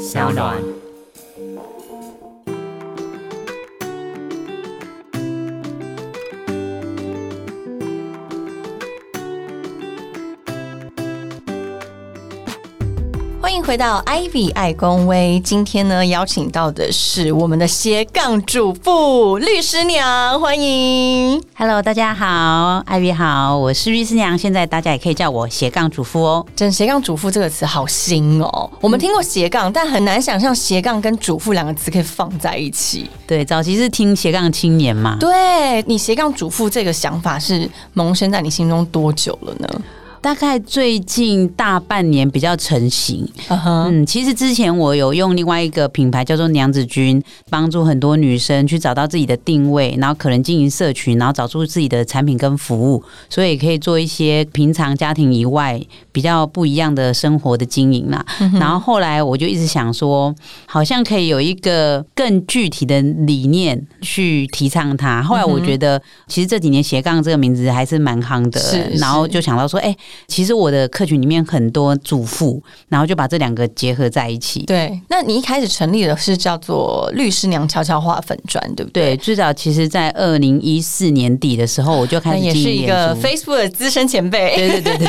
小暖。回到 Ivy 爱公威。今天呢，邀请到的是我们的斜杠主妇律师娘，欢迎。Hello，大家好，，Ivy 好，我是律师娘，现在大家也可以叫我斜杠主妇哦。真斜杠主妇这个词好新哦，我们听过斜杠，但很难想象斜杠跟主妇两个词可以放在一起。对，早期是听斜杠青年嘛，对你斜杠主妇这个想法是萌生在你心中多久了呢？大概最近大半年比较成型。嗯其实之前我有用另外一个品牌叫做娘子军，帮助很多女生去找到自己的定位，然后可能经营社群，然后找出自己的产品跟服务，所以可以做一些平常家庭以外比较不一样的生活的经营啦。然后后来我就一直想说，好像可以有一个更具体的理念去提倡它。后来我觉得，其实这几年斜杠这个名字还是蛮夯的是，然后就想到说，哎、其实我的客群里面很多主妇，然后就把这两个结合在一起。对，那你一开始成立的是叫做律师娘悄悄话粉砖，对不对？对，最早其实，在二零一四年底的时候，我就开始也是一个 Facebook 的资深前辈。对对对对，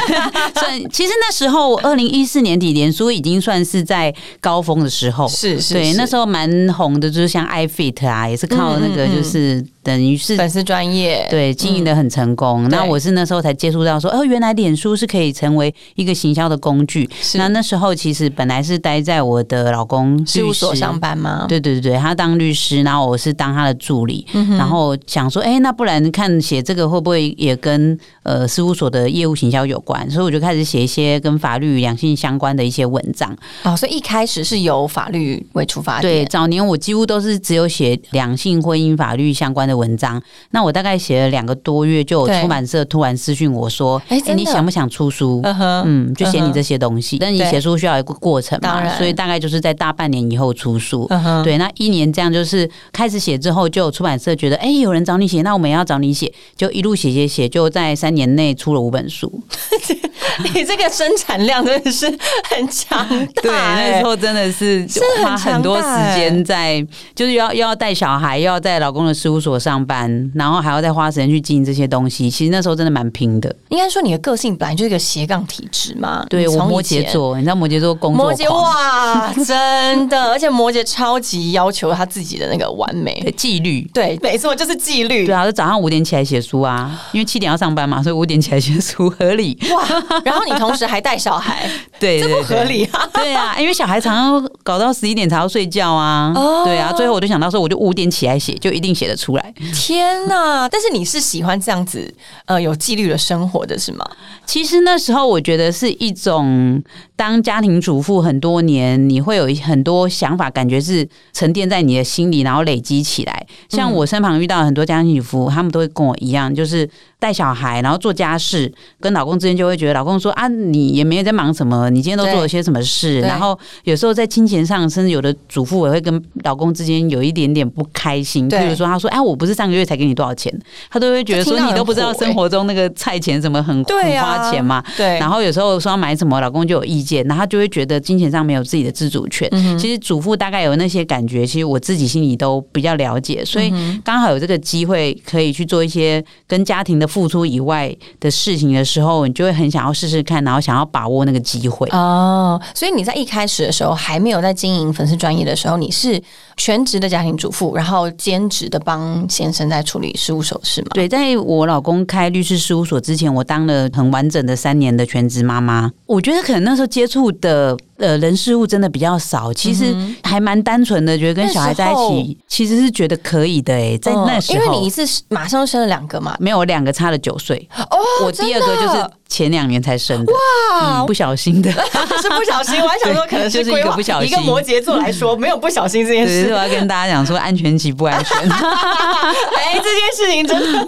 算 其实那时候二零一四年底，脸书已经算是在高峰的时候，对，是是对那时候蛮红的，就是像 iFit 啊，也是靠那个嗯嗯嗯就是等于是粉丝专业，对，经营的很成功。那我是那时候才接触到说，哦，原来脸书是可以成为一个行销的工具。是那那时候其实本来是待在我的老公事务所上班吗？对对对对，他当律师，然后我是当他的助理，嗯然后想说，哎，那不然看写这个会不会也跟呃事务所的业务行销有关？所以我就开始写一些跟法律、两性相关的一些文章。哦，所以一开始是由法律为出发点对，早年我几乎都是只有写两性婚姻法律相关的文章。那我大概写了两个多月，就有出版社突然私讯我说：“哎、哎你想不想出书？”嗯就写你这些东西，但你写书需要一个过程嘛，所以大概就是在大半年以后出书。对，那一年这样就是开始写之后，就有出版社觉得，哎、有人找你写，那我们也要找你写，就一路写写写，就在三年内出了五本书。你这个生产量真的是很强大、对，那哎。时候真的是花很多时间在，就是要又要带小孩，又要在老公的事务所上班，然后还要再花时间去经营这些东西。其实那时候真的蛮拼的。应该说你的个性本来就是一个斜杠体质嘛。对我摩羯。座，你知道摩羯座工作摩羯狂哇，真的，而且摩羯超级要求他自己的那个完美的。纪律。对，没错，就是纪律。对啊，就早上五点起来写书啊，因为七点要上班嘛，所以五点起来写书合理。哇，然后你同时还带小孩，对，这不合。理啊！对对啊，因为小孩常常搞到十一点才要睡觉啊。哦对啊，最后我就想到说，我就五点起来写，就一定写得出来。天哪！但是你是喜欢这样子呃有纪律的生活的是吗？其实那时候我觉得是一种当家庭主妇很多年，你会有很多想法，感觉是沉淀在你的心里，然后累积起来。像我身旁遇到很多家庭主妇，他们都会跟我一样，就是带小孩，然后做家事，跟老公之间就会觉得老公说啊，你也没有在忙什么，你今天都做了些什么事。然后有时候在金钱上，甚至有的主妇也会跟老公之间有一点点不开心。对譬如说，他说：“哎，我不是上个月才给你多少钱？”他都会觉得说：“这听到你都不知道生活中那个菜钱怎么很很花钱嘛。”对，然后有时候说要买什么，老公就有意见，然后他就会觉得金钱上没有自己的自主权。嗯其实主妇大概有那些感觉，其实我自己心里都比较了解，所以刚好有这个机会可以去做一些跟家庭的付出以外的事情的时候，你就会很想要试试看，然后想要把握那个机会。哦，所以你在一开始的时候还没有在经营粉丝专业的时候，你是全职的家庭主妇，然后兼职的帮先生在处理事务手事吗？对，在我老公开律师事务所之前，我当了很完整的三年的全职妈妈。我觉得可能那时候接触的呃人事物真的比较少，其实还蛮单纯的，觉得跟小孩在一起其实是觉得可以的诶、在嗯那时候，因为你一次马上生了两个嘛，没有我两个差了九岁，哦，我第二个就是前两年才生的，哇嗯不小心的。是不小心，我还想说 可能就是一个不小心一个摩羯座来说 没有不小心这件事我。要跟大家讲说，安全期不安全。哎，这件事情真的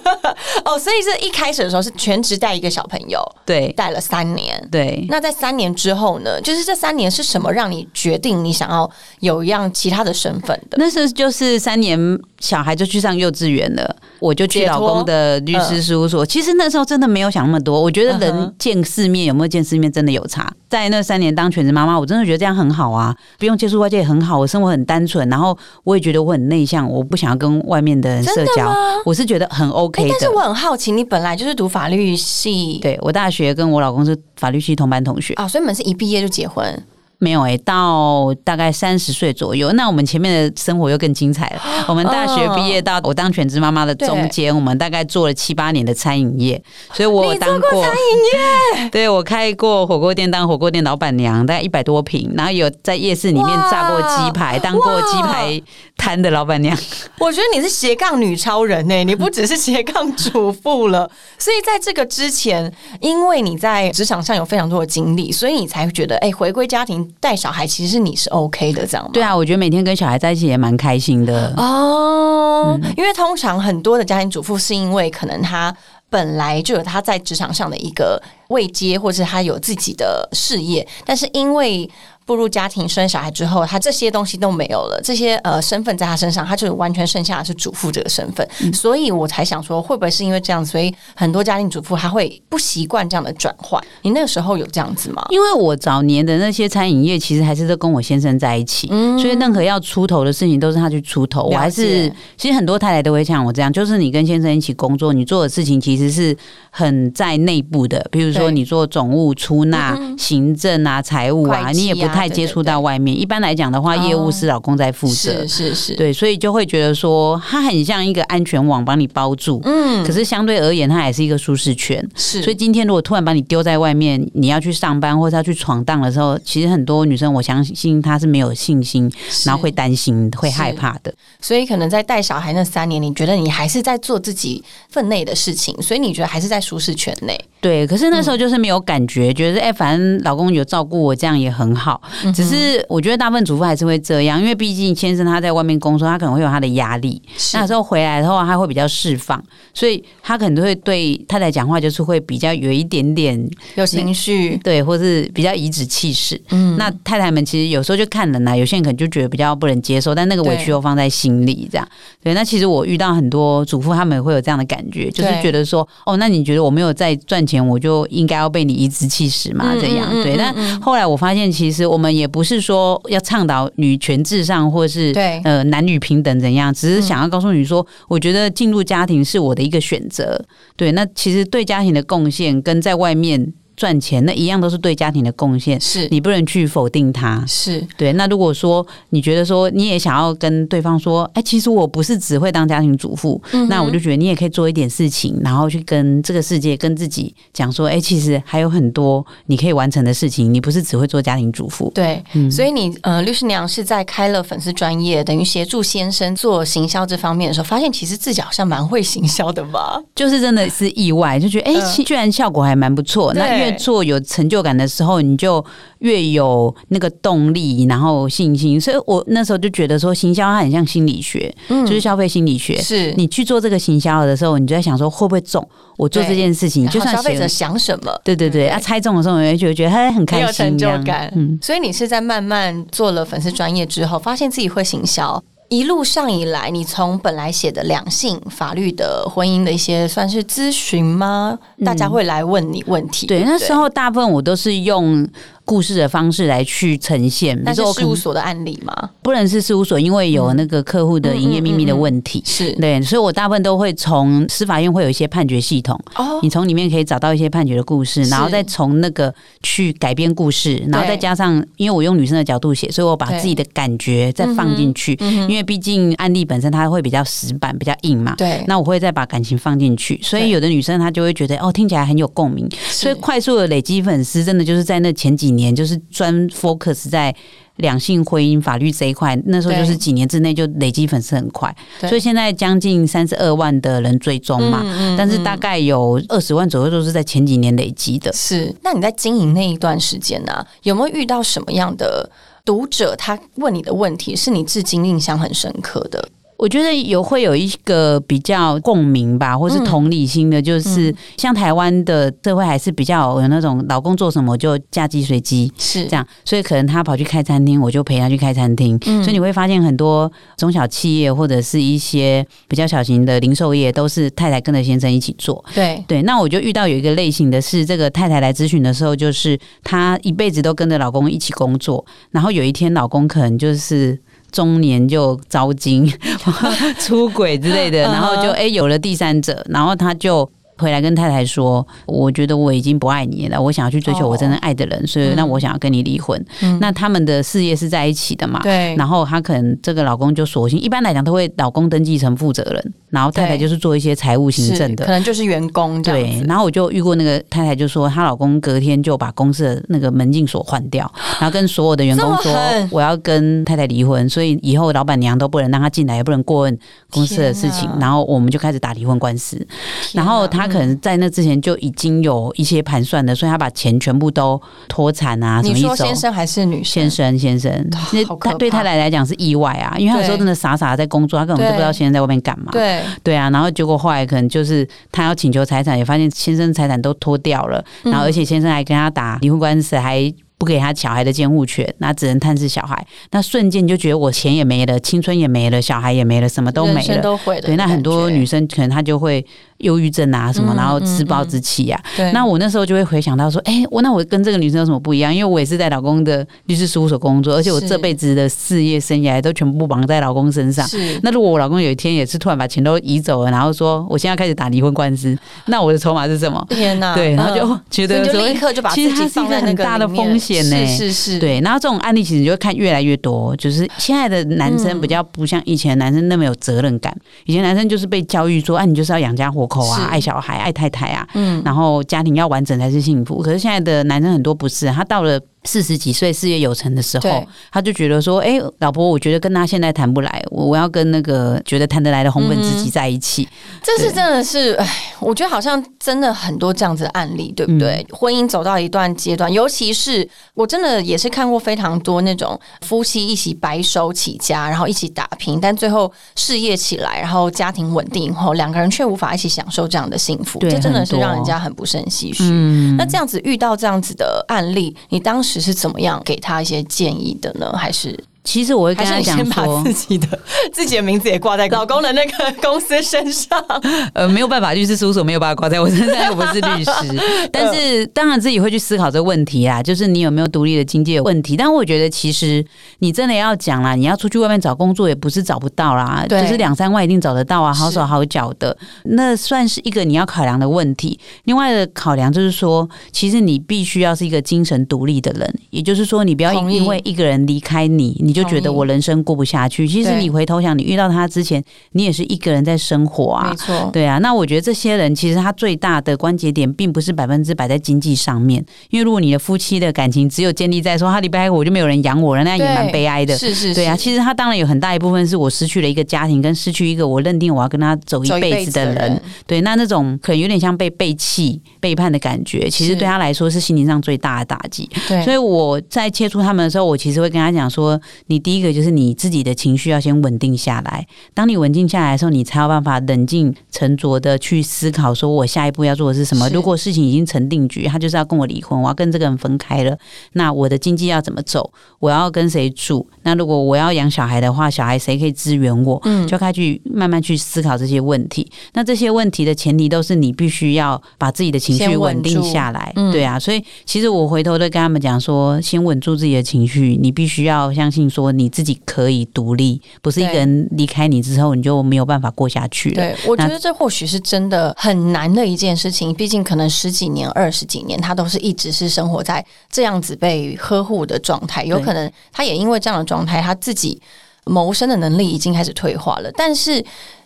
哦，所以是一开始的时候是全职带一个小朋友，对带了三年。对，那在三年之后呢？就是这三年是什么让你决定你想要有一样其他的身份的？那是就是三年小孩就去上幼稚园了，我就去老公的律师事务所。其实那时候真的没有想那么多，我觉得嗯人哼。见世面有没有见世面真的有差。在那三年当全职妈妈，我真的觉得这样很好啊，不用接触外界也很好，我生活很单纯，然后我也觉得我很内向，我不想要跟外面的人社交，我是觉得很 OK。但是我很好奇，你本来就是读法律系，对我大学跟我老公是法律系同班同学，啊，所以你们是一毕业就结婚，没有诶、到大概三十岁左右，那我们前面的生活又更精彩了。我们大学毕业到我当全职妈妈的中间，我们大概做了七八年的餐饮业，所以我当做过餐饮业，对我开过火锅店，当火锅店老板娘，大概一百多平，然后有在夜市里面炸过鸡排，当过鸡排摊的老板娘。我觉得你是斜杠女超人呢、你不只是斜杠主妇了。所以在这个之前，因为你在职场上有非常多的经历，所以你才会觉得，哎、回归家庭带小孩，其实你是 OK 的，这样吗？对啊，我觉得每天跟小孩在一起也蛮开心的。哦，因为通常很多的家庭主妇是因为可能他本来就有他在职场上的一个位阶，或者他有自己的事业，但是因为步入家庭生小孩之后，他这些东西都没有了，这些呃身份在他身上，他就完全剩下的是主妇这个身份，所以我才想说，会不会是因为这样，所以很多家庭主妇他会不习惯这样的转换？你那个时候有这样子吗？因为我早年的那些餐饮业，其实还是都跟我先生在一起，所以任何要出头的事情都是他去出头。我还是其实很多太太都会像我这样，就是你跟先生一起工作，你做的事情其实是很在内部的，比如说你做总务、出纳、行政啊、财务啊，啊你也不太接触到外面。一般来讲的话，哦业务是老公在负责是。是是，对，所以就会觉得说，它很像一个安全网，帮你包住。嗯可是相对而言，它也是一个舒适圈。是，所以今天如果突然把你丢在外面，你要去上班或者要去闯荡的时候，其实很多女生我相信她是没有信心，然后会担心、会害怕的。所以可能在带小孩那三年，你觉得你还是在做自己分内的事情，所以你觉得还是在舒适圈内。对，可是那时候就是没有感觉，觉得哎、反正老公有照顾我，这样也很好。嗯只是我觉得大部分主妇还是会这样，因为毕竟先生他在外面工作，他可能会有他的压力。那时候回来的话，他会比较释放，所以他可能都会对太太讲话，就是会比较有一点点有情绪，对，或是比较颐指气使。嗯，那太太们其实有时候就看人啦，有些人可能就觉得比较不能接受，但那个委屈又放在心里，这样。对，那其实我遇到很多主妇，他们也会有这样的感觉，就是觉得说，哦，那你觉得我没有在赚钱，我就应该要被你颐指气使嘛？嗯这样对。嗯嗯嗯但后来我发现，其实我们也不是说要倡导女权至上，或是对呃男女平等怎样，只是想要告诉你说，我觉得进入家庭是我的一个选择。对，那其实对家庭的贡献跟在外面赚钱那一样，都是对家庭的贡献。是你不能去否定他。是对，那如果说你觉得说你也想要跟对方说，哎、其实我不是只会当家庭主妇，嗯那我就觉得你也可以做一点事情，然后去跟这个世界、跟自己讲说，哎、其实还有很多你可以完成的事情，你不是只会做家庭主妇。对，嗯所以你呃，律师娘是在开了粉丝专业，等于协助先生做行销这方面的时候，发现其实自己好像蛮会行销的吧？就是真的是意外，就觉得哎、居然效果还蛮不错。那越做有成就感的时候，你就越有那个动力，然后信心。所以我那时候就觉得说，行销它很像心理学，嗯就是消费心理学。是你去做这个行销的时候，你就在想说会不会中？我做对这件事情，就算，消费者想什么，对对对，啊，猜中的时候，你会觉得觉得他很很开有成就感。嗯。所以你是在慢慢做了粉丝专业之后，发现自己会行销。一路上以来，你从本来写的两性、法律的、婚姻的一些算是咨询吗？大家会来问你问题。嗯对，不那时候大部分我都是用故事的方式来去呈现，比那是我事务所的案例吗？不能是事务所，因为有那个客户的营业秘密的问题。是。对，所以我大部分都会从司法院会有一些判决系统，哦。你从里面可以找到一些判决的故事，然后再从那个去改编故事，然后再加上，因为我用女生的角度写，所以我把自己的感觉再放进去，嗯因为毕竟案例本身它会比较死板、比较硬嘛。对，那我会再把感情放进去，所以有的女生她就会觉得哦，听起来很有共鸣，所以快速的累积粉丝，真的就是在那前几年，就是专 focus 在两性婚姻法律这一块，那时候就是几年之内就累积粉丝很快，所以现在将近三十二万的人追踪嘛，嗯嗯但是大概有二十万左右都是在前几年累积的。是。那你在经营那一段时间呢、有没有遇到什么样的读者？他问你的问题是你至今印象很深刻的？我觉得有会有一个比较共鸣吧，或是同理心的，就是像台湾的社会还是比较有那种老公做什么就嫁鸡随鸡是这样，所以可能他跑去开餐厅，我就陪他去开餐厅。所以你会发现很多中小企业或者是一些比较小型的零售业，都是太太跟着先生一起做。对对，那我就遇到有一个类型的是，这个太太来咨询的时候，就是她一辈子都跟着老公一起工作，然后有一天老公可能就是。中年就招惊、出轨之类的，然后就哎、有了第三者，然后他就回来跟太太说：“我觉得我已经不爱你了，我想要去追求我真正爱的人，所以那我想要跟你离婚。那他们的事业是在一起的嘛？对然后他可能这个老公就索性，一般来讲都会老公登记成负责人，然后太太就是做一些财务行政的可。能就是员工这样子，。对然后我就遇过那个太太，就说她老公隔天就把公司的那个门禁锁换掉，然后跟所有的员工说我要跟太太离婚，所以以后老板娘都不能让她进来，也不能过问公司的事情。然后我们就开始打离婚官司。天然后哪他可能在那之前就已经有一些盘算的，所以他把钱全部都脱产啊，什么你说。先生还是女先生？先生，那他对太太来讲是意外啊，因为他有时候真的傻傻的在工作，他根本就不知道先生在外面干嘛。对，对啊，然后结果后来可能就是他要请求财产，也发现先生财产都脱掉了，然后而且先生还跟他打离婚官司，还。不给他小孩的监护权，那只能探视小孩。那瞬间你就觉得我钱也没了，青春也没了，小孩也没了，什么都没了。对，那很多女生可能她就会忧郁症啊什么，嗯然后自暴嗯自弃啊。对，那我那时候就会回想到说，哎、我那我跟这个女生有什么不一样？因为我也是在老公的律师事务所工作，而且我是这辈子的事业生涯都全部绑在老公身上。是那如果我老公有一天也是突然把钱都移走了，然后说我现在开始打离婚官司，那我的筹码是什么？天哪，对，然后就嗯所以你就觉得说立刻就把自其实它是一己放在那个很大的里面风险呢、是是是，对，然后这种案例其实你就会看越来越多，就是现在的男生嗯比较不像以前的男生那么有责任感。以前男生就是被教育说，啊，你就是要养家活口啊，爱小孩、爱太太啊，嗯，然后家庭要完整才是幸福。可是现在的男生很多不是，他到了四十几岁事业有成的时候，他就觉得说，哎、老婆，我觉得跟他现在谈不来，我我要跟那个觉得谈得来的红粉知己在一起。这是真的是，哎，我觉得好像真的很多这样子的案例，对不对？婚姻走到一段阶段，尤其是我真的也是看过非常多那种夫妻一起白手起家，然后一起打拼，但最后事业起来，然后家庭稳定以后，两个人却无法一起享受这样的幸福，这真的是让人家很不胜唏嘘。嗯，那这样子遇到这样子的案例，你当时只是怎么样给他一些建议的呢？还是其实我会跟他讲把说，自己的 自己的名字也挂在老公的那个公司身上？呃，没有办法，律师事务所没有办法挂在我身上，我不是律师。但是当然自己会去思考这个问题啊，就是你有没有独立的经济的问题。但我觉得其实你真的要讲啦，你要出去外面找工作也不是找不到啦，对就是两三万一定找得到啊，好是手好脚的，那算是一个你要考量的问题。另外的考量就是说，其实你必须要是一个精神独立的人，也就是说，你不要因为一个人离开你，你就觉得我人生过不下去。其实你回头想，你遇到他之前，你也是一个人在生活啊没。错，对啊，那我觉得这些人其实他最大的关节点，并不是百分之百在经济上面，因为如果你的夫妻的感情只有建立在说他离不开我就没有人养我了，那也蛮悲哀的。是是，对啊，其实他当然有很大一部分是我失去了一个家庭，跟失去一个我认定我要跟他走一辈子的人。，对，那那种可能有点像被背弃、背叛的感觉，其实对他来说是心灵上最大的打击。对，所以我在接触他们的时候，我其实会跟他讲说，你第一个就是你自己的情绪要先稳定下来。当你稳定下来的时候，你才有办法冷静沉着的去思考，说我下一步要做的是什么。是如果事情已经成定局，他就是要跟我离婚，我要跟这个人分开了，那我的经济要怎么走？我要跟谁住？那如果我要养小孩的话，小孩谁可以支援我？嗯就开始去慢慢去思考这些问题。那这些问题的前提都是你必须要把自己的情绪稳稳定下来，嗯对啊。所以其实我回头都跟他们讲说，先稳住自己的情绪，你必须要相信说你自己可以独立，不是一个人离开你之后你就没有办法过下去了。对，我觉得这或许是真的很难的一件事情。毕竟可能十几年、二十几年，他都是一直是生活在这样子被呵护的状态。有可能他也因为这样的状态，他自己谋生的能力已经开始退化了。但是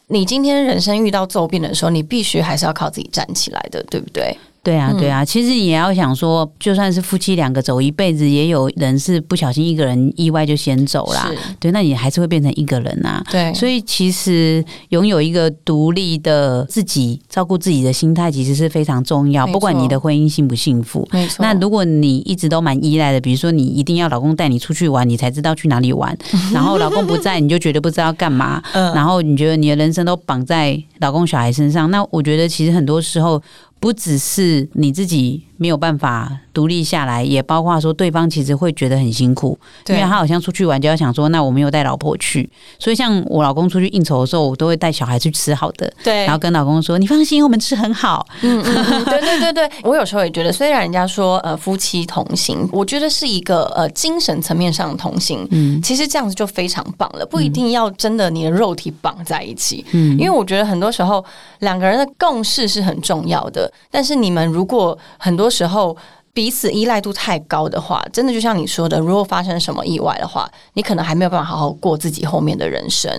你今天人生遇到骤变的时候，你必须还是要靠自己站起来的，对不对？对啊，对啊，其实也要想说，就算是夫妻两个走一辈子，也有人是不小心一个人意外就先走啦。对，那你还是会变成一个人啊。对，所以其实拥有一个独立的自己，照顾自己的心态，其实是非常重要。不管你的婚姻幸不幸福，没错。那如果你一直都蛮依赖的，比如说你一定要老公带你出去玩，你才知道去哪里玩，然后老公不在，你就觉得不知道干嘛，嗯然后你觉得你的人生都绑在老公小孩身上，那我觉得其实很多时候不只是你自己没有办法独立下来，也包括说对方其实会觉得很辛苦，因为他好像出去玩就要想说，那我没有带老婆去，所以像我老公出去应酬的时候，我都会带小孩去吃好的，对，然后跟老公说：“你放心，我们吃很好。嗯嗯嗯，对对对对，我有时候也觉得，虽然人家说呃夫妻同行，我觉得是一个呃精神层面上的同行，嗯，其实这样子就非常棒了，不一定要真的你的肉体绑在一起，嗯，因为我觉得很多时候两个人的共识是很重要的，但是你们如果很多时候。彼此依赖度太高的话，真的就像你说的，如果发生什么意外的话，你可能还没有办法好好过自己后面的人生。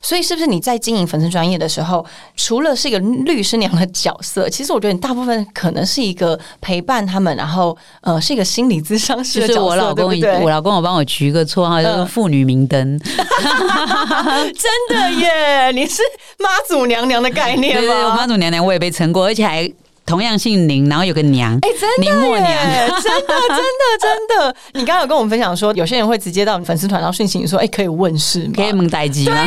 所以，是不是你在经营粉丝专业的时候，除了是一个律师娘的角色，其实我觉得你大部分可能是一个陪伴他们，然后呃，是一个心理咨商”师就是的角色，我老公，对不对我老公我帮我取一个绰号，就是“嗯妇女明灯”。真的耶，你是妈祖娘娘的概对念对对，我妈？祖娘娘我也被称过，而且还同样姓林，然后有个娘。哎、真的林默娘，真的，真的，真的！你刚刚有跟我们分享说，有些人会直接到你粉丝团然后讯息你说，哎、可以问事吗？可以蒙代机吗？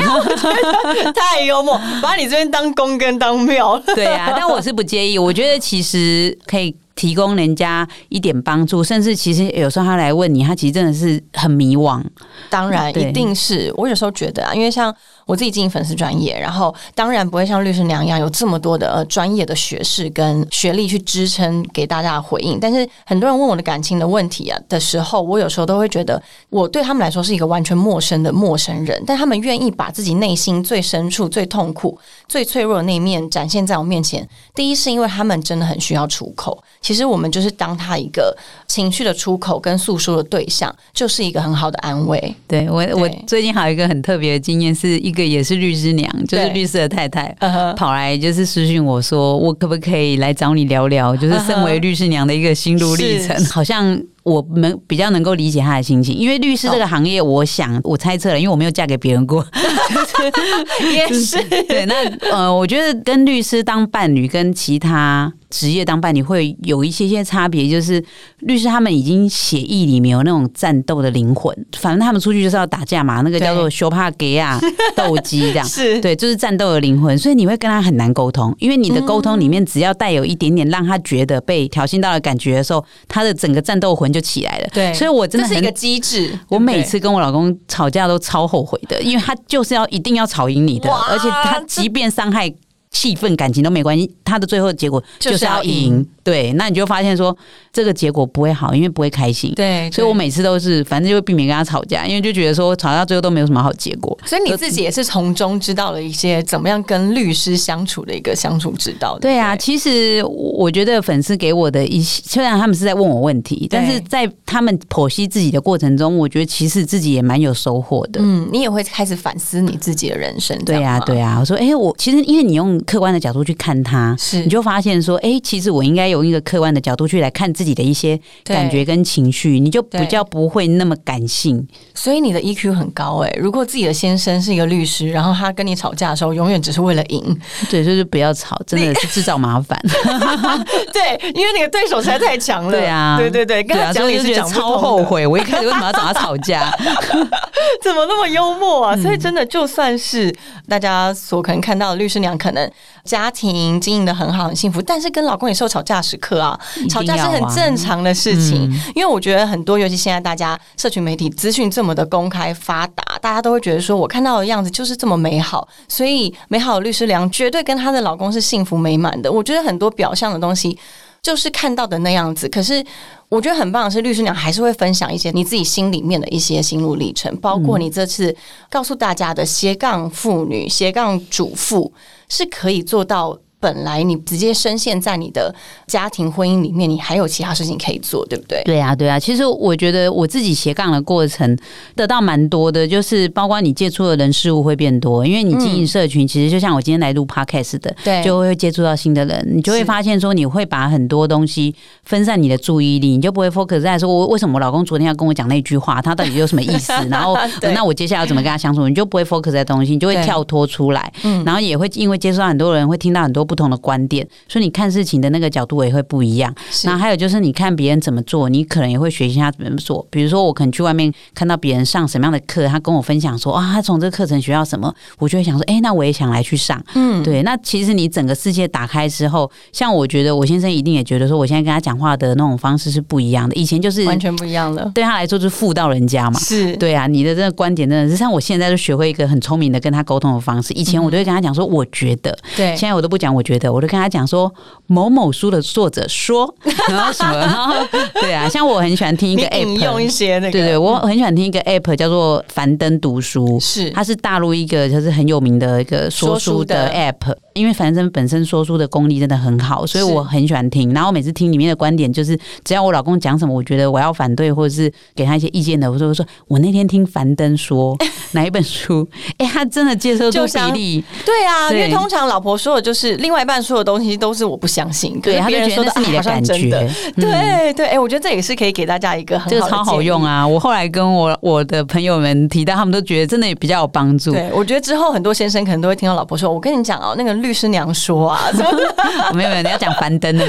太幽默，把你这边当公跟当庙。对啊，但我是不介意。我觉得其实可以提供人家一点帮助，甚至其实有时候他来问你，他其实真的是很迷惘。当然，一定是我有时候觉得啊，因为像我自己经营粉丝专业，然后当然不会像律师娘一样有这么多的呃专业的学士跟学历去支撑给大家的回应。但是很多人问我的感情的问题啊的时候，我有时候都会觉得我对他们来说是一个完全陌生的陌生人，但他们愿意把自己内心最深处、最痛苦、最脆弱的那一面展现在我面前。第一是因为他们真的很需要出口，其实我们就是当他一个情绪的出口跟诉说的对象，就是一个很好的安慰。对我，我最近还有一个很特别的经验，是一个也是律师娘，就是律师的太太，跑来就是私讯我说，我可不可以来找你聊聊，就是身为律师娘的一个心路历程，是。好像。我们比较能够理解他的心情，因为律师这个行业，我想我猜测了，因为我没有嫁给别人过，也是，对，那呃，我觉得跟律师当伴侣，跟其他职业当伴侣会有一些些差别，就是律师他们已经血液里面有那种战斗的灵魂，反正他们出去就是要打架嘛，那个叫做修帕给啊斗鸡这样。是 对，就是战斗的灵魂，所以你会跟他很难沟通，因为你的沟通里面只要带有一点点让他觉得被挑衅到的感觉的时候，他的整个战斗魂就起来了。对所以我真的是一个机制。我每次跟我老公吵架都超后悔的，因为他就是要一定要吵赢你的，而且他即便伤害气氛、感情都没关系，他的最后结果就是要要赢赢。对，那你就发现说这个结果不会好，因为不会开心。对，对所以我每次都是，反正就会避免跟他吵架，因为就觉得说吵到最后都没有什么好结果。所以你自己也是从中知道了一些怎么样跟律师相处的一个相处之道。对啊，不其实我觉得粉丝给我的一些，虽然他们是在问我问题，但是在他们剖析自己的过程中，我觉得其实自己也蛮有收获的。嗯，你也会开始反思你自己的人生。对呀、呀、对呀、我说，哎、我其实因为你用客观的角度去看他，是你就发现说，哎、其实我应该用一个客观的角度去来看自己的一些感觉跟情绪，你就比较不会那么感性。所以你的 EQ 很高哎、如果自己的先生是一个律师，然后他跟你吵架的时候，永远只是为了赢，对，就是不要吵，真的是制造麻烦。对，因为你的对手实在太强了。对啊，对对对，跟对啊，他讲所以你是讲超，后悔。我一开始为什么要找他吵架？怎么那么幽默嗯啊？所以真的，就算是大家所可能看到的律师娘，可能家庭经营的很好、很幸福，但是跟老公也是有吵架时刻啊。定吵架是很正常的事情，嗯因为我觉得很多，尤其现在大家社群媒体资讯这么的公开发达，大家都会觉得说我看到的样子就是这么美好，所以美好的律师娘绝对跟她的老公是幸福美满的。我觉得很多表象的东西。就是看到的那样子，可是我觉得很棒的是，律师娘还是会分享一些你自己心里面的一些心路历程，包括你这次告诉大家的斜杠妇女、斜杠主妇是可以做到本来你直接深陷在你的家庭婚姻里面，你还有其他事情可以做，对不对？对啊，对啊。其实我觉得我自己斜杠的过程得到蛮多的，就是包括你接触的人事物会变多，因为你经营社群，其实就像我今天来录 podcast 的，对，就会接触到新的人，你就会发现说你会把很多东西分散你的注意力，你就不会 focus 在说我为什么我老公昨天要跟我讲那句话，他到底有什么意思？然后那我接下来要怎么跟他相处？你就不会 focus 在东西，你就会跳脱出来，嗯然后也会因为接触到很多人，会听到很多不同的观点，所以你看事情的那个角度也会不一样。然后还有就是你看别人怎么做，你可能也会学习他怎么做。比如说我可能去外面看到别人上什么样的课，他跟我分享说啊，他从这个课程学到什么，我就会想说，哎，那我也想来去上。嗯，对。那其实你整个世界打开之后，像我觉得我先生一定也觉得说，我现在跟他讲话的那种方式是不一样的。以前就是完全不一样了，对他来说就是妇道人家嘛。是对啊，你的这个观点真的是像我现在就学会一个很聪明的跟他沟通的方式。以前我都会跟他讲说，我觉得，对，现在我都不讲，我觉得，我就跟他讲说，某某书的作者说，然后什么，然后对啊，像我很喜欢听一个 app，用一些那个，对对，我很喜欢听一个 app 叫做樊登读书，是，它是大陆一个就是很有名的一个说书的。app，因为樊登本身说书的功力真的很好，所以我很喜欢听。然后每次听里面的观点，就是只要我老公讲什么，我觉得我要反对或者是给他一些意见的，我就说，我那天听樊登说 哪一本书，哎，他真的接受度比例，对啊，因为通常老婆说的就是另外一半说的东西都是我不相信，对，别人说的是你的感觉，对对，哎，我觉得这也是可以给大家一个很这个超好用啊！我后来跟我我的朋友们提到，他们都觉得真的也比较有帮助。对，我觉得之后很多先生可能都会听到老婆说：“我跟你讲哦，那个律师娘说啊，没有没有，你要讲樊登的，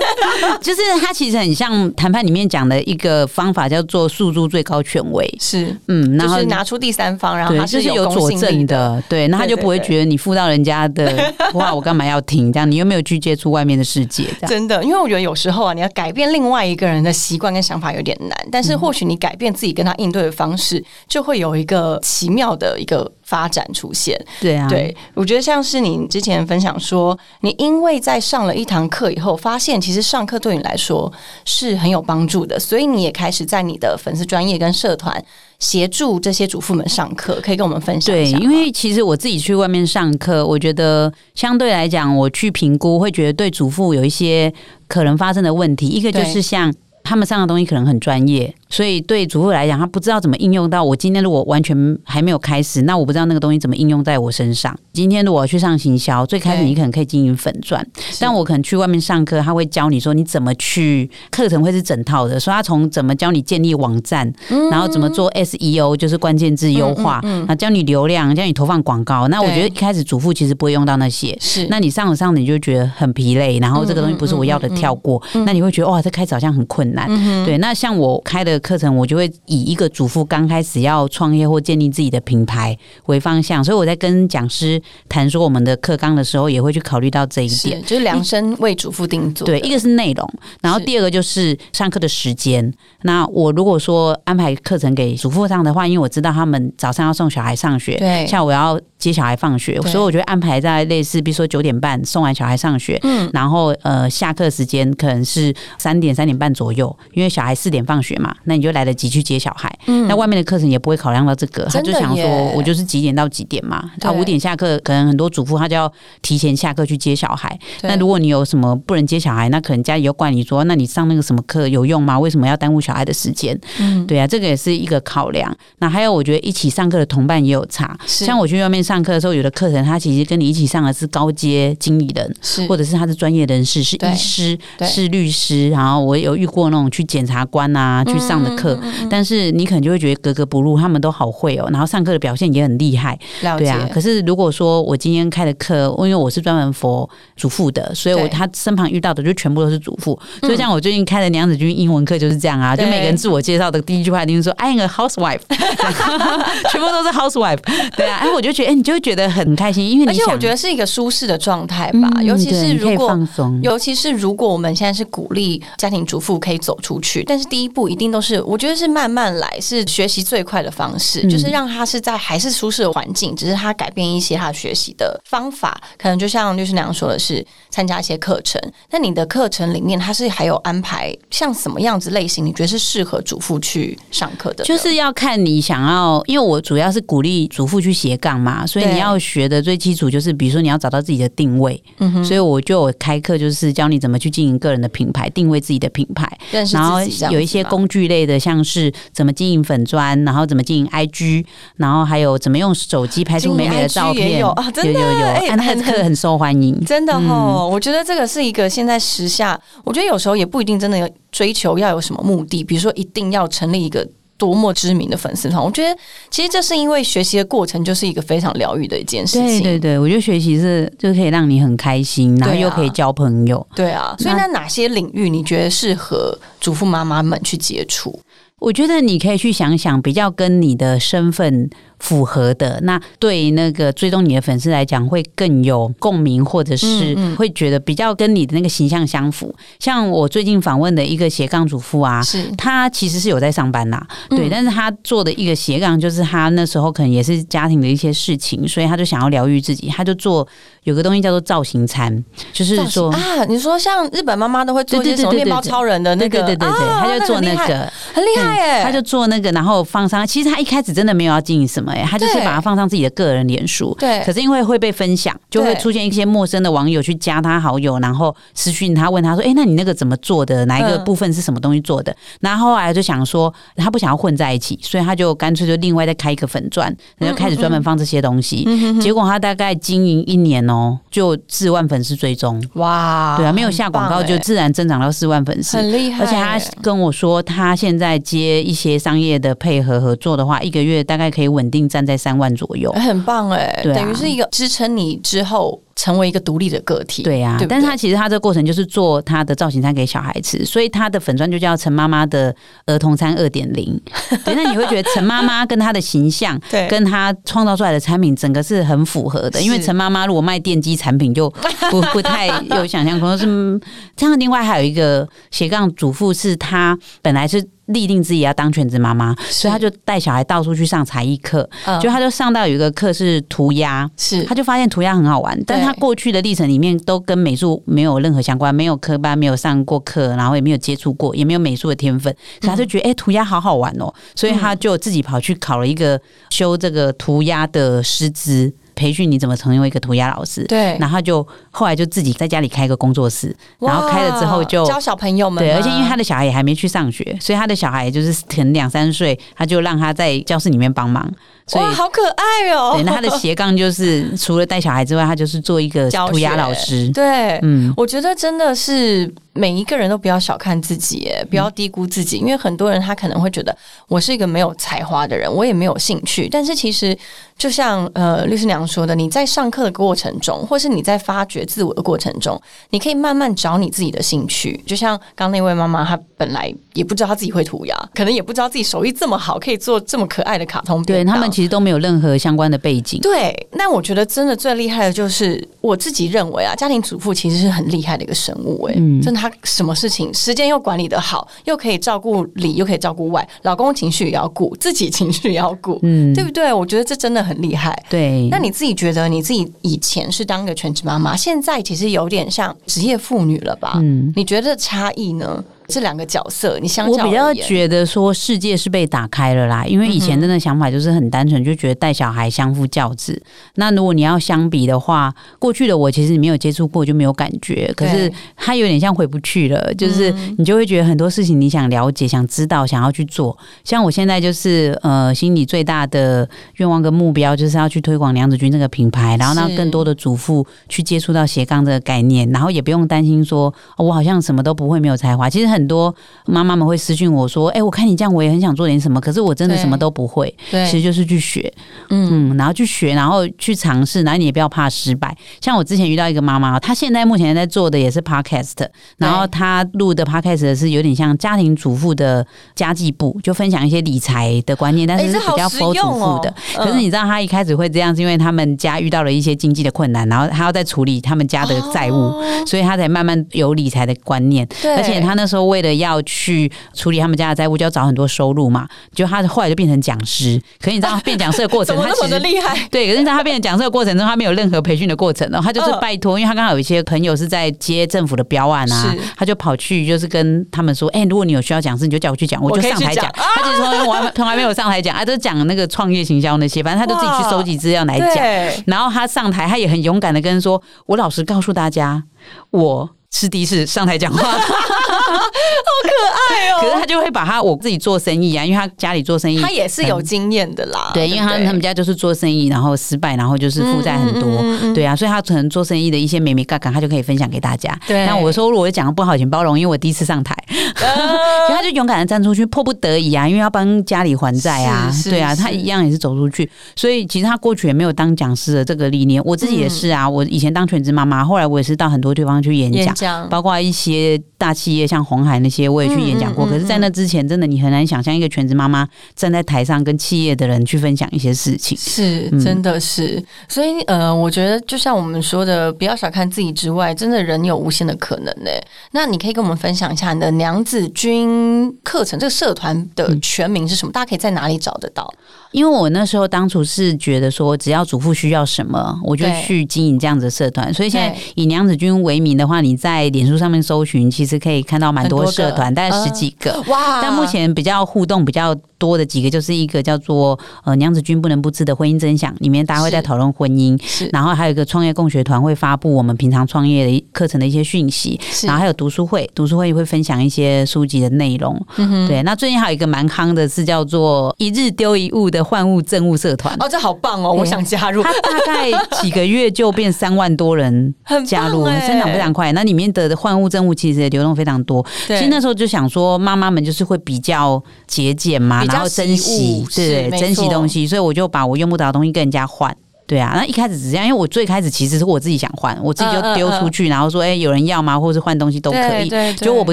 就是他其实很像谈判里面讲的一个方法，叫做诉诸最高权威。是，嗯，然后拿出第三方，然后他是有佐证的，对，那他就不会觉得你附到人家的 话，我干嘛要听？这样你又没有去接触外面的世界，真的，因为我觉得有时候啊，你要改变另外一个人的习惯跟想法有点难，但是或许你改变自己跟他应对的方式，就会有一个奇妙的一个发展出现。对啊，对我觉得像是你之前分享说，你因为在上了一堂课以后，发现其实上课对你来说是很有帮助的，所以你也开始在你的粉丝专业跟社团协助这些主妇们上课，可以跟我们分享一下。对，因为其实我自己去外面上课，我觉得相对来讲，我去评估会觉得对主妇有一些可能发生的问题，一个就是像他们上的东西可能很专业。所以对主妇来讲，他不知道怎么应用到我今天。如果完全还没有开始，那我不知道那个东西怎么应用在我身上。今天如果去上行销，最开始你可能可以经营粉钻，但我可能去外面上课，他会教你说你怎么去课程会是整套的，说他从怎么教你建立网站，然后怎么做 SEO，就是关键字优化，啊，教你流量，教你投放广告。那我觉得一开始主妇其实不会用到那些，是。那你上了上着你就觉得很疲累，然后这个东西不是我要的，跳过。那你会觉得哇，这开始好像很困难。对，那像我开的课程，我就会。以一个主妇刚开始要创业或建立自己的品牌为方向，所以我在跟讲师谈说我们的课纲的时候，也会去考虑到这一点，就是量身为主妇定做。对，一个是内容，然后第二个就是上课的时间。那我如果说安排课程给主妇上的话，因为我知道他们早上要送小孩上学，对，下午要接小孩放学，所以我觉得安排在类似，比如说九点半送完小孩上学，嗯，然后呃下课时间可能是三点三点半左右，因为小孩四点放学嘛，那你就来得及去。接小孩，那外面的课程也不会考量到这个，他就想说，我就是几点到几点嘛。他五点下课，可能很多主妇他就要提前下课去接小孩。那如果你有什么不能接小孩，那可能家里又怪你说，那你上那个什么课有用吗？为什么要耽误小孩的时间？嗯，对啊，这个也是一个考量。那还有，我觉得一起上课的同伴也有差。像我去外面上课的时候，有的课程他其实跟你一起上的是高阶经理人，是或者是他是专业人士，是医师，是律师。然后我有遇过那种去检察官啊去上的课，但但是你可能就会觉得格格不入，他们都好会哦，然后上课的表现也很厉害，对啊。可是如果说我今天开的课，因为我是专门佛主妇的，所以我他身旁遇到的就全部都是主妇。所以像我最近开的娘子军英文课就是这样啊，就每个人自我介绍的第一句话一定是说 I'm a housewife，全部都是 housewife。对啊，哎，我就觉得哎，你就会觉得很开心，因为而且我觉得是一个舒适的状态吧，尤其是如果尤其是如果我们现在是鼓励家庭主妇可以走出去，但是第一步一定都是。是我觉得是慢慢来，是学习最快的方式，嗯就是让他是在还是舒适的环境，只是他改变一些他学习的方法，可能就像律师娘说的是参加一些课程。那你的课程里面，他是还有安排像什么样子类型？你觉得是适合主妇去上课的？就是要看你想要，因为我主要是鼓励主妇去斜杠嘛，所以你要学的最基础就是，比如说你要找到自己的定位，嗯哼所以我就我开课，就是教你怎么去经营个人的品牌，定位自己的品牌，然后有一些工具类的，像是怎么经营粉砖，然后怎么经营 IG，然后还有怎么用手机拍出美美的照片，有啊真的有有有，哎啊那很个课很受欢迎。真的哦，嗯我觉得这个是一个现在时下，我觉得有时候也不一定真的有追求要有什么目的，比如说一定要成立一个。多么知名的粉丝团，我觉得其实这是因为学习的过程就是一个非常疗愈的一件事情。对对对，我觉得学习是就可以让你很开心，然后又可以交朋友。对啊，所以那哪些领域你觉得适合主妇妈妈们去接触？我觉得你可以去想想，比较跟你的身份符合的，那对那个追踪你的粉丝来讲，会更有共鸣，或者是会觉得比较跟你的那个形象相符。像我最近访问的一个斜杠主妇啊，是她其实是有在上班啦，对，嗯但是她做的一个斜杠，就是她那时候可能也是家庭的一些事情，所以她就想要疗愈自己，她就做有个东西叫做造型餐，就是说。啊，你说像日本妈妈都会做一些什么面包超人的那个，对对对对对，啊她就做那个，很厉害耶，他就做那个，然后放上。其实他一开始真的没有要经营什么、哎，他就是把它放上自己的个人脸书。对可是因为会被分享，就会出现一些陌生的网友去加他好友，然后私讯他，问他说：“哎、那你那个怎么做的？哪一个嗯部分是什么东西做的？”然后后来就想说，他不想要混在一起，所以他就干脆就另外再开一个粉钻，然后开始专门放这些东西。嗯结果他大概经营一年哦，就四万粉丝追踪。哇，对啊，没有下广告就自然增长到四万粉丝。很厉害耶，而且他跟我说，他现在接一些商业的配合合作的话，一个月大概可以稳定站在三万左右。很棒哎，对啊等于是一个支撑你之后成为一个独立的个体。对呀、对对但是他其实他这个过程就是做他的造型餐给小孩吃，所以他的粉砖就叫陈妈妈的儿童餐二点零。对，那你会觉得陈妈妈跟她的形象，对跟她创造出来的产品，整个是很符合的。因为是陈妈妈如果卖电机产品，就不不太有想象空间。是嗯这样，另外还有一个斜杠主妇，是她本来是。立定自己要当全职妈妈，所以他就带小孩到处去上才艺课。嗯。就他就上到有一个课是涂鸦，是。他就发现涂鸦很好玩，但是他过去的历程里面都跟美术没有任何相关，没有科班，没有上过课，然后也没有接触过，也没有美术的天分，可他就觉得哎、诶涂鸦好好玩哦，所以他就自己跑去考了一个修这个涂鸦的师资。培训你怎么成为一个涂鸦老师，对。然后就后来就自己在家里开一个工作室，然后开了之后就教小朋友们，对，而且因为他的小孩也还没去上学，所以他的小孩就是可能两三岁，他就让他在教室里面帮忙，所以哇，好可爱哦。对，那他的斜杠就是 除了带小孩之外，他就是做一个涂鸦老师。对，嗯，我觉得真的是每一个人都不要小看自己，不要低估自己，因为很多人他可能会觉得我是一个没有才华的人，我也没有兴趣，但是其实就像呃律师娘说的，你在上课的过程中，或是你在发掘自我的过程中，你可以慢慢找你自己的兴趣。就像刚那位妈妈，她本来也不知道她自己会涂鸦，可能也不知道自己手艺这么好，可以做这么可爱的卡通。对他们其实都没有任何相关的背景。对，那我觉得真的最厉害的就是我自己认为啊，家庭主妇其实是很厉害的一个生物、欸，嗯真的，她什么事情时间又管理的好，又可以照顾里，又可以照顾外，老公情绪也要顾，自己情绪也要顾，嗯，对不对？我觉得这真的很厉害。对。那你自己觉得你自己以前是当个全职妈妈，现在其实有点像职业妇女了吧？嗯你觉得差异呢？这两个角色，你相我比较觉得说世界是被打开了啦，因为以前真的想法就是很单纯，就觉得带小孩相夫教子。那如果你要相比的话，过去的我其实你没有接触过就没有感觉，可是对它有点像回不去了，就是嗯你就会觉得很多事情你想了解、想知道、想要去做。像我现在就是呃，心里最大的愿望跟目标就是要去推广梁子君这个品牌，然后让更多的主妇去接触到斜杠这个概念，然后也不用担心说、哦我好像什么都不会，没有才华。其实很多妈妈们会私讯我说：“哎、我看你这样，我也很想做点什么，可是我真的什么都不会。”对，其实就是去学，嗯嗯，然后去学，然后去尝试，然后你也不要怕失败。像我之前遇到一个妈妈，她现在目前在做的也是 podcast，然后她录的 podcast 是有点像家庭主妇的家计部，就分享一些理财的观念，但哎是是比较 for 主妇的。嗯可是你知道，她一开始会这样，是因为他们家遇到了一些经济的困难，然后她要在处理他们家的债务，哦所以她才慢慢有理财的观念。对而且她那时候为了要去处理他们家的债务，就要找很多收入嘛。就他后来就变成讲师，可是你知道变讲师的过程，他其实厉害？对，可是他变成讲师的过程中，他没有任何培训的过程哦，他就是嗯拜托，因为他刚好有一些朋友是在接政府的标案啊，他就跑去就是跟他们说，哎、如果你有需要讲师，你就叫我去讲，我就上台去讲 讲。他其实从来从来没有上台讲，啊，都讲那个创业行销那些，反正他就自己去哇收集资料来讲。然后他上台，他也很勇敢的跟人说：“我老实告诉大家，我是第一次上台讲话。” 哎呦，可是他就会把他我自己做生意啊，因为他家里做生意，他也是有经验的啦。对，因为他不他们家就是做生意，然后失败，然后就是负债很多，嗯嗯嗯嗯对啊，所以他可能做生意的一些美美嘎嘎，他就可以分享给大家。对但我说如果讲的不好，请包容，因为我第一次上台，所 以他就勇敢的站出去，迫不得已啊，因为要帮家里还债啊对啊，他一样也是走出去，所以其实他过去也没有当讲师的这个理念，我自己也是啊，我以前当全职妈妈，后来我也是到很多地方去演讲。演讲包括一些大企业，像红海那些，我也去演讲过。嗯嗯嗯可是，在那之前，真的你很难想象一个全职妈妈站在台上跟企业的人去分享一些事情。是，嗯真的是，所以呃，我觉得就像我们说的，不要小看自己之外，真的人有无限的可能呢。那你可以跟我们分享一下你的娘子军课程这个社团的全名是什么？大家可以在哪里找得到？因为我那时候当初是觉得说，只要主妇需要什么，我就去经营这样子的社团。所以现在以娘子军为名的话，你在脸书上面搜寻，其实可以看到蛮多社团，大概十几个。哇但目前比较互动比较多的几个，就是一个叫做呃娘子军不能不知的婚姻真相，里面大家会在讨论婚姻。是然后还有一个创业共学团会发布我们平常创业的课程的一些讯息，是然后还有读书会，读书会会分享一些书籍的内容。嗯对，那最近还有一个蛮夯的是叫做“一日丢一物”的换物政务社团。哦，这好棒哦，我想加入。它大概几个月就变 三万多人加入，欸增长非常快。那里面的换物政务其实也流动非常多。对其实那时候就想说，妈妈们就是会比较节俭嘛，然后珍惜对，珍惜东西，所以我就把我用不着的东西跟人家换。对啊，那一开始只是这样，因为我最开始其实是我自己想换，我自己就丢出去，然后说，哎、有人要吗？或者是换东西都可以。对对，就我不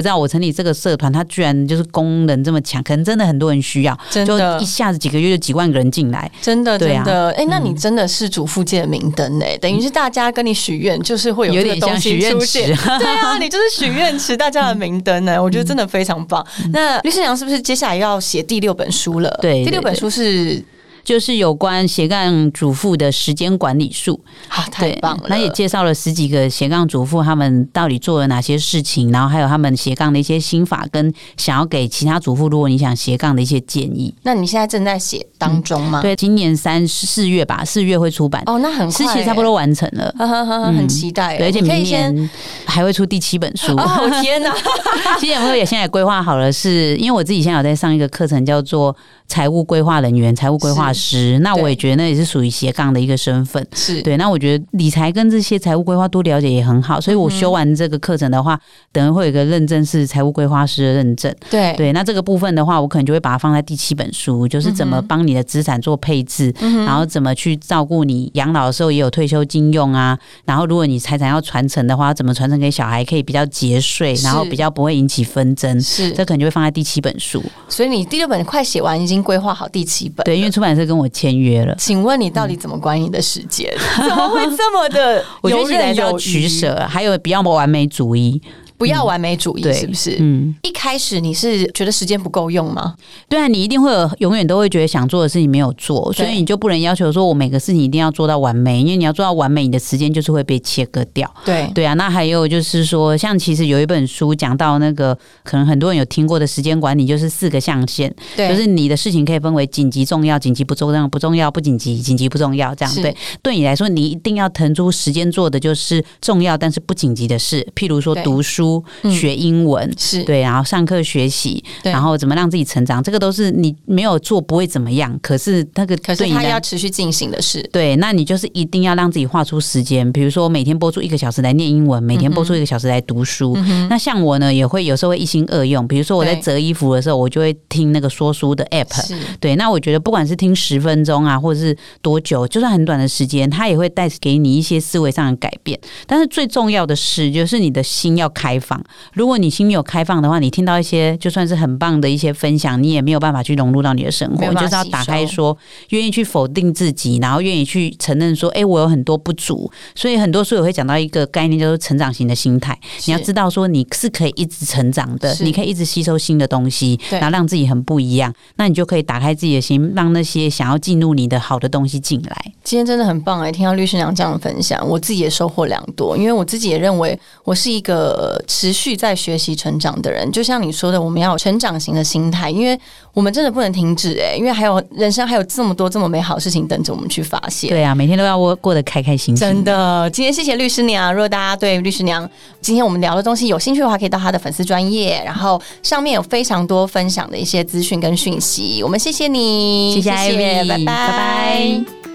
知道，我成立这个社团，它居然就是功能这么强，可能真的很多人需要，就一下子几个月就几万个人进来。真的对啊真的，哎、那你真的是主妇界的明灯哎、等于是大家跟你许愿，就是会有有这个东西点像许愿出现。池，对啊，你就是许愿池大家的明灯呢、我觉得真的非常棒。那律师娘是不是接下来要写第六本书了？对第六本书是就是有关斜杠主妇的时间管理术。啊，太棒了！那也介绍了十几个斜杠主妇，他们到底做了哪些事情，然后还有他们斜杠的一些心法，跟想要给其他主妇，如果你想斜杠的一些建议。那你现在正在写当中吗？，对，今年三四月吧，四月会出版，哦，那很快、事情差不多，完成了。呵呵呵，很期待、欸。对，而且明。年还会出第七本书。哦天哪！其实我也现在规划好了是，因为我自己现在有在上一个课程，叫做财务规划人员、财务规划师。那我也觉得那也是属于斜杠的一个身份。是对，那我觉得理财跟这些财务规划多了解也很好，所以我修完这个课程的话，等于会有一个认证是财务规划师的认证。对对，那这个部分的话，我可能就会把它放在第七本书，就是怎么帮你的资产做配置，然后怎么去照顾你养老的时候也有退休金用啊。然后如果你财产要传承的话，怎么传承给小孩可以比较节税，然后比较不会引起纷争。是这，可能就会放在第七本书。所以你第六本快写完，已经规划好第七本。对，因为出版社跟我签约了。请问你到底怎么管你的时间？怎么会这么的我觉得游现在就要刃有？取舍，还有比较完美主义。不要完美主义，对是不是？嗯，一开始你是觉得时间不够用吗？对啊，你一定会有永远都会觉得想做的事情没有做，所以你就不能要求说我每个事情一定要做到完美，因为你要做到完美，你的时间就是会被切割掉。对对啊，那还有就是说，像其实有一本书讲到那个，可能很多人有听过的时间管理，就是四个象限，对，就是你的事情可以分为紧急、重要、紧急不重要、不重要不紧急、紧急不重要这样。对，对你来说，你一定要腾出时间做的就是重要但是不紧急的事，譬如说读书、嗯学英文。是对，然后上课学习，对然后怎么让自己成长，这个都是你没有做不会怎么样，可是那个可是对你来它要持续进行的事。对，那你就是一定要让自己画出时间，比如说每天播出一个小时来念英文，每天播出一个小时来读书。嗯那像我呢，也会有时候会一心二用，比如说我在折衣服的时候，我就会听那个说书的 app。对，那我觉得不管是听十分钟啊，或者是多久，就算很短的时间，它也会带给你一些思维上的改变。但是最重要的是，就是你的心要开开放。如果你心没有开放的话，你听到一些就算是很棒的一些分享，你也没有办法去融入到你的生活。没有办法就是要打开说，愿意去否定自己，然后愿意去承认说，哎、我有很多不足。所以很多书也会讲到一个概念，叫做成长型的心态。你要知道说，你是可以一直成长的，你可以一直吸收新的东西，然后让自己很不一样。那你就可以打开自己的心，让那些想要进入你的好的东西进来。今天真的很棒哎，听到律师娘这样的分享，我自己也收获良多。因为我自己也认为我是一个持续在学习成长的人。就像你说的，我们要有成长型的心态，因为我们真的不能停止哎，因为还有人生还有这么多这么美好的事情等着我们去发现。对啊，每天都要过过得开开心心。真的，今天谢谢律师娘。如果大家对律师娘今天我们聊的东西有兴趣的话，可以到她的粉丝专业，然后上面有非常多分享的一些资讯跟讯息。我们谢谢你，谢谢拜拜拜拜